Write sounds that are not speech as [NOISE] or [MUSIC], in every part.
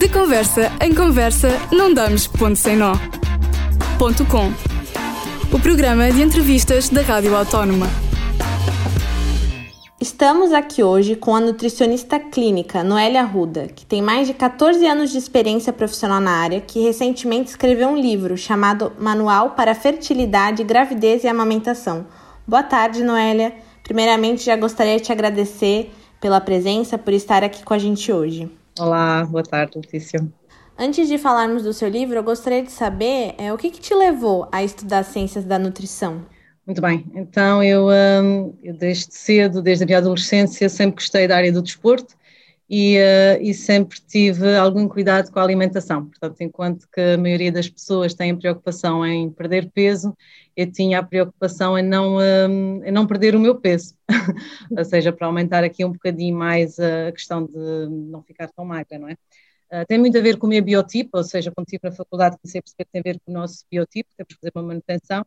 De conversa em conversa, não damos ponto sem nó. Ponto com. O programa de entrevistas da Rádio Autónoma. Estamos aqui hoje com a nutricionista clínica Noélia Ruda, que tem mais de 14 anos de experiência profissional na área, que recentemente escreveu um livro chamado Manual para Fertilidade, Gravidez e Amamentação. Boa tarde, Noélia. Primeiramente, já gostaria de te agradecer pela presença, por estar aqui com a gente hoje. Olá, boa tarde, Letícia. Antes de falarmos do seu livro, eu gostaria de saber é, o que, que te levou a estudar ciências da nutrição. Muito bem, então eu, hum, eu desde cedo, desde a minha adolescência, sempre gostei da área do desporto e, uh, e, sempre tive algum cuidado com a alimentação. Portanto, enquanto que a maioria das pessoas tem preocupação em perder peso, eu tinha a preocupação em não, um, em não perder o meu peso, [LAUGHS] ou seja, para aumentar aqui um bocadinho mais a questão de não ficar tão magra, não é? Uh, tem muito a ver com o meu biotipo, ou seja, quando estive na faculdade comecei a perceber que tem a ver com o nosso biotipo, temos que fazer uma manutenção,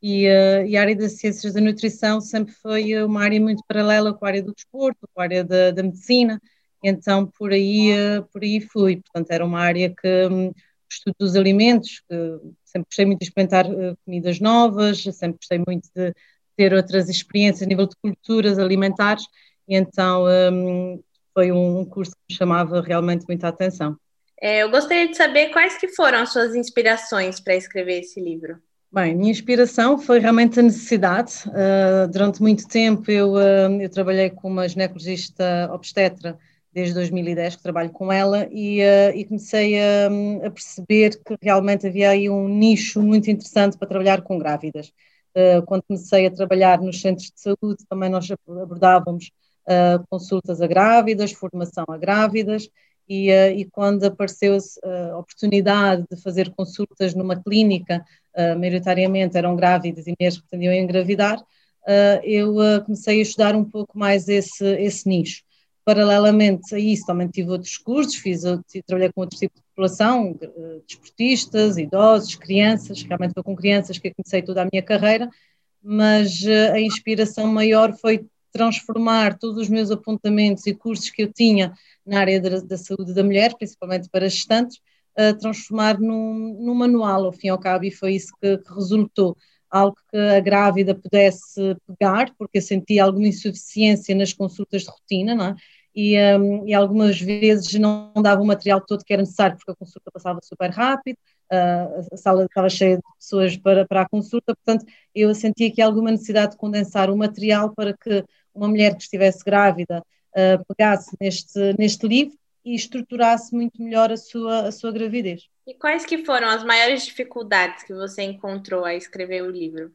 e, uh, e, a área das ciências da nutrição sempre foi uma área muito paralela com a área do desporto, com a área da, da medicina, então por aí, uh, por aí fui. Portanto, era uma área que um, estudo dos alimentos, que sempre gostei muito de experimentar uh, comidas novas, sempre gostei muito de ter outras experiências a nível de culturas alimentares, e então um, foi um, um curso que me chamava realmente muita atenção. É, eu gostaria de saber quais que foram as suas inspirações para escrever esse livro. Bem, minha inspiração foi realmente a necessidade. Uh, durante muito tempo eu, uh, eu trabalhei com uma ginecologista obstetra desde 2010 que trabalho com ela e, uh, e comecei a, a, perceber que realmente havia aí um nicho muito interessante para trabalhar com grávidas. quando comecei a trabalhar nos centros de saúde, também nós abordávamos consultas a grávidas, formação a grávidas e, e quando apareceu a oportunidade de fazer consultas numa clínica uh, maioritariamente eram grávidas e que pretendiam engravidar, uh, eu uh, comecei a estudar um pouco mais esse, esse nicho. Paralelamente a isso, também tive outros cursos, fiz, trabalhei com outros tipos de população, desportistas, idosos, crianças, realmente foi com crianças que eu comecei toda a minha carreira, mas a inspiração maior foi transformar todos os meus apontamentos e cursos que eu tinha na área da, da saúde da mulher, principalmente para gestantes, a transformar num, num manual, ao fim e ao cabo, e foi isso que, que resultou algo que a grávida pudesse pegar, porque eu sentia alguma insuficiência nas consultas de rotina, não é? E, um, e, algumas vezes não dava o material todo que era necessário, porque a consulta passava super rápido, uh, a sala estava cheia de pessoas para, para a consulta, portanto, eu sentia que alguma necessidade de condensar o material para que uma mulher que estivesse grávida uh, pegasse neste, neste livro e estruturasse muito melhor a sua, a sua gravidez. E quais que foram as maiores dificuldades que você encontrou a escrever o livro?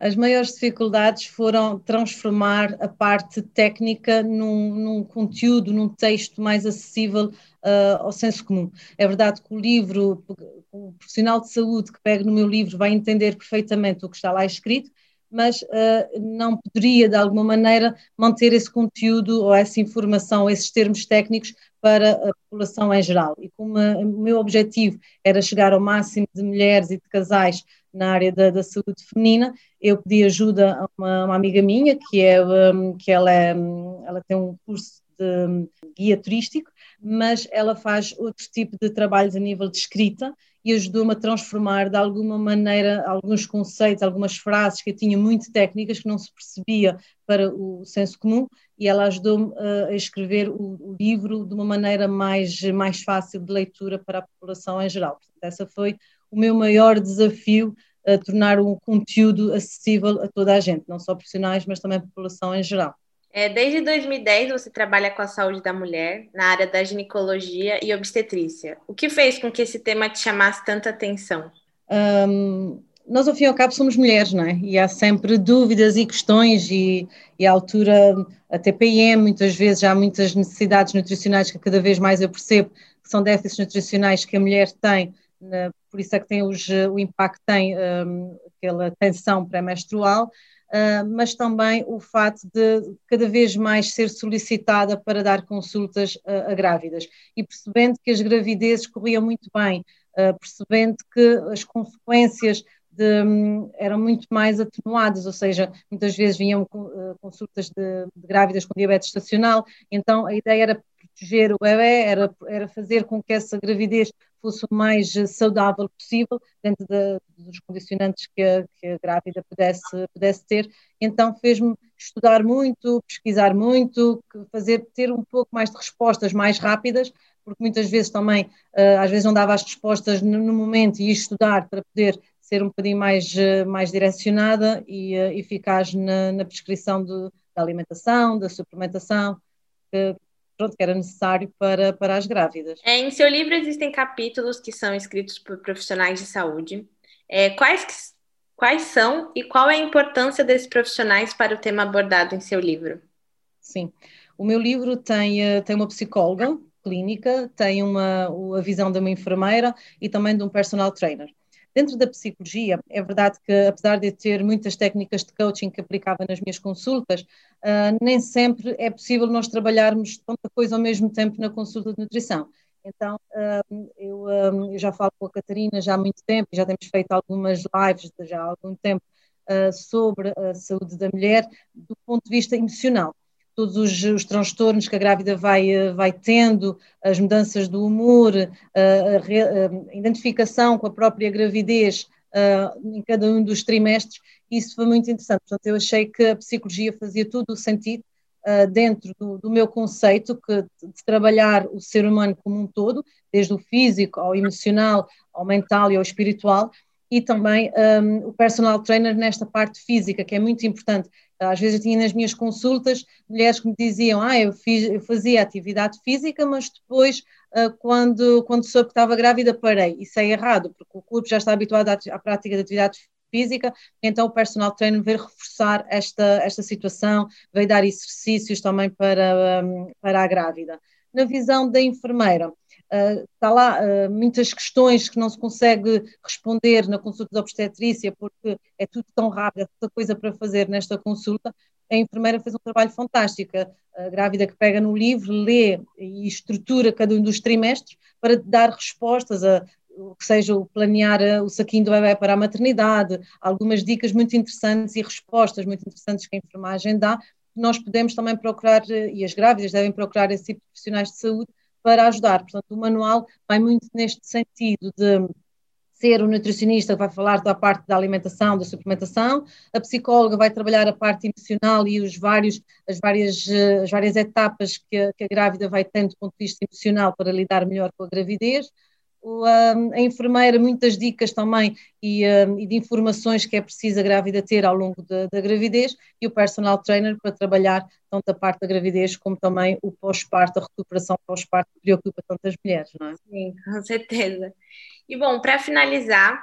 As maiores dificuldades foram transformar a parte técnica num, num conteúdo, num texto mais acessível uh, ao senso comum. É verdade que o livro, o profissional de saúde que pega no meu livro vai entender perfeitamente o que está lá escrito, mas uh, não poderia, de alguma maneira, manter esse conteúdo ou essa informação, esses termos técnicos para a população em geral. E como o meu objetivo era chegar ao máximo de mulheres e de casais na área da, da saúde feminina, eu pedi ajuda a uma, uma amiga minha, que, é, um, que ela, é, ela tem um curso de um, guia turístico, mas ela faz outro tipo de trabalhos a nível de escrita e ajudou-me a transformar de alguma maneira alguns conceitos, algumas frases que eu tinha muito técnicas que não se percebia para o senso comum e ela ajudou-me a escrever o, livro de uma maneira mais, mais fácil de leitura para a população em geral. Portanto, essa foi o meu maior desafio tornar um conteúdo acessível a toda a gente, não só profissionais, mas também a população em geral. É, desde 2010 você trabalha com a saúde da mulher na área da ginecologia e obstetrícia. O que fez com que esse tema te chamasse tanta atenção? Um, nós, ao fim e ao cabo, somos mulheres, não é? E há sempre dúvidas e questões, e, e à altura, a TPM, muitas vezes há muitas necessidades nutricionais que cada vez mais eu percebo que são déficits nutricionais que a mulher tem, por isso é que tem os, o impacto tem um, aquela tensão pré-menstrual mas também o fato de cada vez mais ser solicitada para dar consultas a, a grávidas. E percebendo que as gravidezes corriam muito bem, uh, percebendo que as consequências de, um, eram muito mais atenuadas, ou seja, muitas vezes vinham consultas de, de, grávidas com diabetes estacional, então a ideia era proteger o bebê, era, era fazer com que essa gravidez fosse o mais saudável possível, dentro de, dos condicionantes que a, que a, grávida pudesse, pudesse ter. Então fez-me estudar muito, pesquisar muito, fazer, ter um pouco mais de respostas mais rápidas, porque muitas vezes também, uh, às vezes não dava as respostas no, no, momento e estudar para poder ser um bocadinho mais, uh, mais direcionada e eficaz na, na prescrição de, da alimentação, da suplementação, que, pronto, que era necessário para, para as grávidas. É, em seu livro existem capítulos que são escritos por profissionais de saúde. É, quais, quais são e qual é a importância desses profissionais para o tema abordado em seu livro? Sim, o meu livro tem, eh, tem uma psicóloga clínica, tem uma, a visão de uma enfermeira e também de um personal trainer. Dentro da psicologia, é verdade que, apesar de ter muitas técnicas de coaching que aplicava nas minhas consultas, uh, nem sempre é possível nós trabalharmos tanta coisa ao mesmo tempo na consulta de nutrição. Então, uh, eu, uh, eu, já falo com a Catarina já há muito tempo, já temos feito algumas lives já há algum tempo sobre a saúde da mulher do ponto de vista emocional todos os, os, transtornos que a grávida vai, eh, vai tendo, as mudanças do humor, a, a, a identificação com a própria gravidez em cada um dos trimestres, isso foi muito interessante. Portanto, eu achei que a psicologia fazia todo o sentido dentro do, do, meu conceito que, de trabalhar o ser humano como um todo, desde o físico ao emocional, ao mental e ao espiritual, e também um, o personal trainer nesta parte física, que é muito importante às vezes eu tinha nas minhas consultas mulheres que me diziam, ah, eu, fiz, eu fazia atividade física, mas depois, uh, quando, quando soube que estava grávida, parei. Isso é errado, porque o corpo já está habituado à, à prática de atividade física, então o personal trainer veio reforçar esta, esta situação, veio dar exercícios também para, um, para a grávida. Na visão da enfermeira, está lá uh, muitas questões que não se consegue responder na consulta de obstetrícia porque é tudo tão rápido, é tanta coisa para fazer nesta consulta. A enfermeira fez um trabalho fantástico, a grávida que pega no livro, lê e estrutura cada um dos trimestres para dar respostas a que seja o planear uh, o saquinho do bebê para a maternidade, algumas dicas muito interessantes e respostas muito interessantes que a enfermagem dá, nós podemos também procurar, e as grávidas devem procurar esse tipo de profissionais de saúde para ajudar. Portanto, o manual vai muito neste sentido de ser o nutricionista que vai falar da parte da alimentação, da suplementação, a psicóloga vai trabalhar a parte emocional e os vários, as, várias, as várias etapas que a, que a grávida vai tendo do ponto de vista emocional para lidar melhor com a gravidez, a enfermeira, muitas dicas também e, e, de informações que é preciso a grávida ter ao longo da, da, gravidez e o personal trainer para trabalhar tanto a parte da gravidez como também o pós-parto, a recuperação pós-parto que preocupa tantas mulheres, não é? Sim, com certeza. E bom, para finalizar,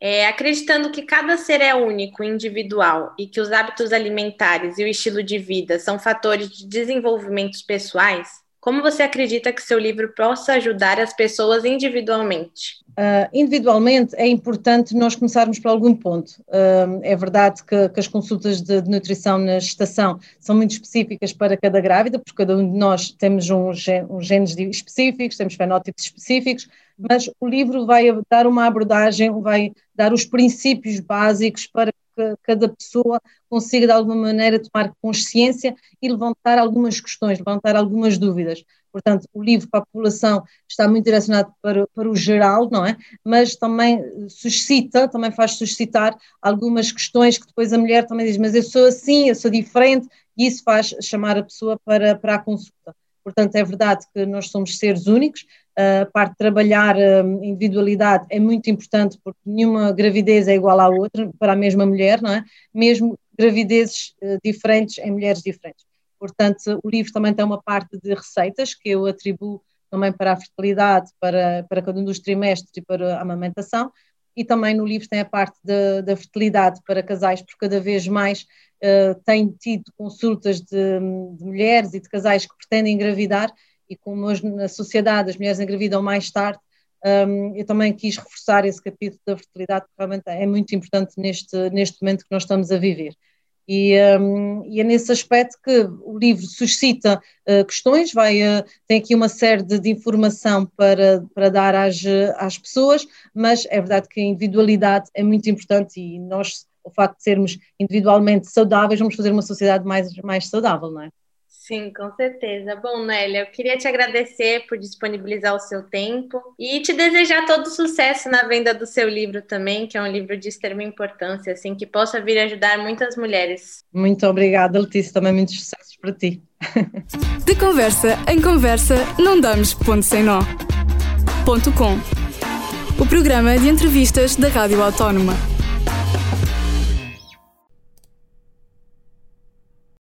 é, acreditando que cada ser é único, individual e que os hábitos alimentares e o estilo de vida são fatores de desenvolvimento pessoais, como você acredita que seu livro possa ajudar as pessoas individualmente? Uh, individualmente é importante nós começarmos por algum ponto. Uh, é verdade que, que as consultas de, de, nutrição na gestação são muito específicas para cada grávida, porque cada um de nós temos uns, genes específicos, temos fenótipos específicos, mas o livro vai dar uma abordagem, vai dar os princípios básicos para que cada pessoa consiga de alguma maneira tomar consciência e levantar algumas questões, levantar algumas dúvidas. Portanto, o livro para a população está muito direcionado para, para o geral, não é? Mas também suscita, também faz suscitar algumas questões que depois a mulher também diz, mas eu sou assim, eu sou diferente, e isso faz chamar a pessoa para, para a consulta. Portanto, é verdade que nós somos seres únicos, a parte de trabalhar a individualidade é muito importante porque nenhuma gravidez é igual à outra para a mesma mulher, não é? Mesmo gravidezes eh, diferentes em mulheres diferentes. Portanto, o livro também tem uma parte de receitas que eu atribuo também para a fertilidade, para, para cada um dos trimestres e para a amamentação, e também no livro tem a parte da fertilidade para casais, porque cada vez mais uh, tenho tido consultas de, de mulheres e de casais que pretendem engravidar e como hoje na sociedade as mulheres engravidam mais tarde, um, eu também quis reforçar esse capítulo da fertilidade, que realmente é muito importante neste, neste momento que nós estamos a viver. E, um, e é nesse aspecto que o livro suscita uh, questões, vai, uh, tem aqui uma série de, de, informação para, para dar às, às pessoas, mas é verdade que a individualidade é muito importante e nós, o facto de sermos individualmente saudáveis, vamos fazer uma sociedade mais, mais saudável, não é? Sim, com certeza. Bom, Nélia, eu queria te agradecer por disponibilizar o seu tempo e te desejar todo sucesso na venda do seu livro também, que é um livro de extrema importância, assim, que possa vir ajudar muitas mulheres. Muito obrigada, Letícia, também muitos sucessos para ti. [LAUGHS] De conversa em conversa, não damos ponto sem nó. Ponto com. O programa de entrevistas da Rádio Autónoma.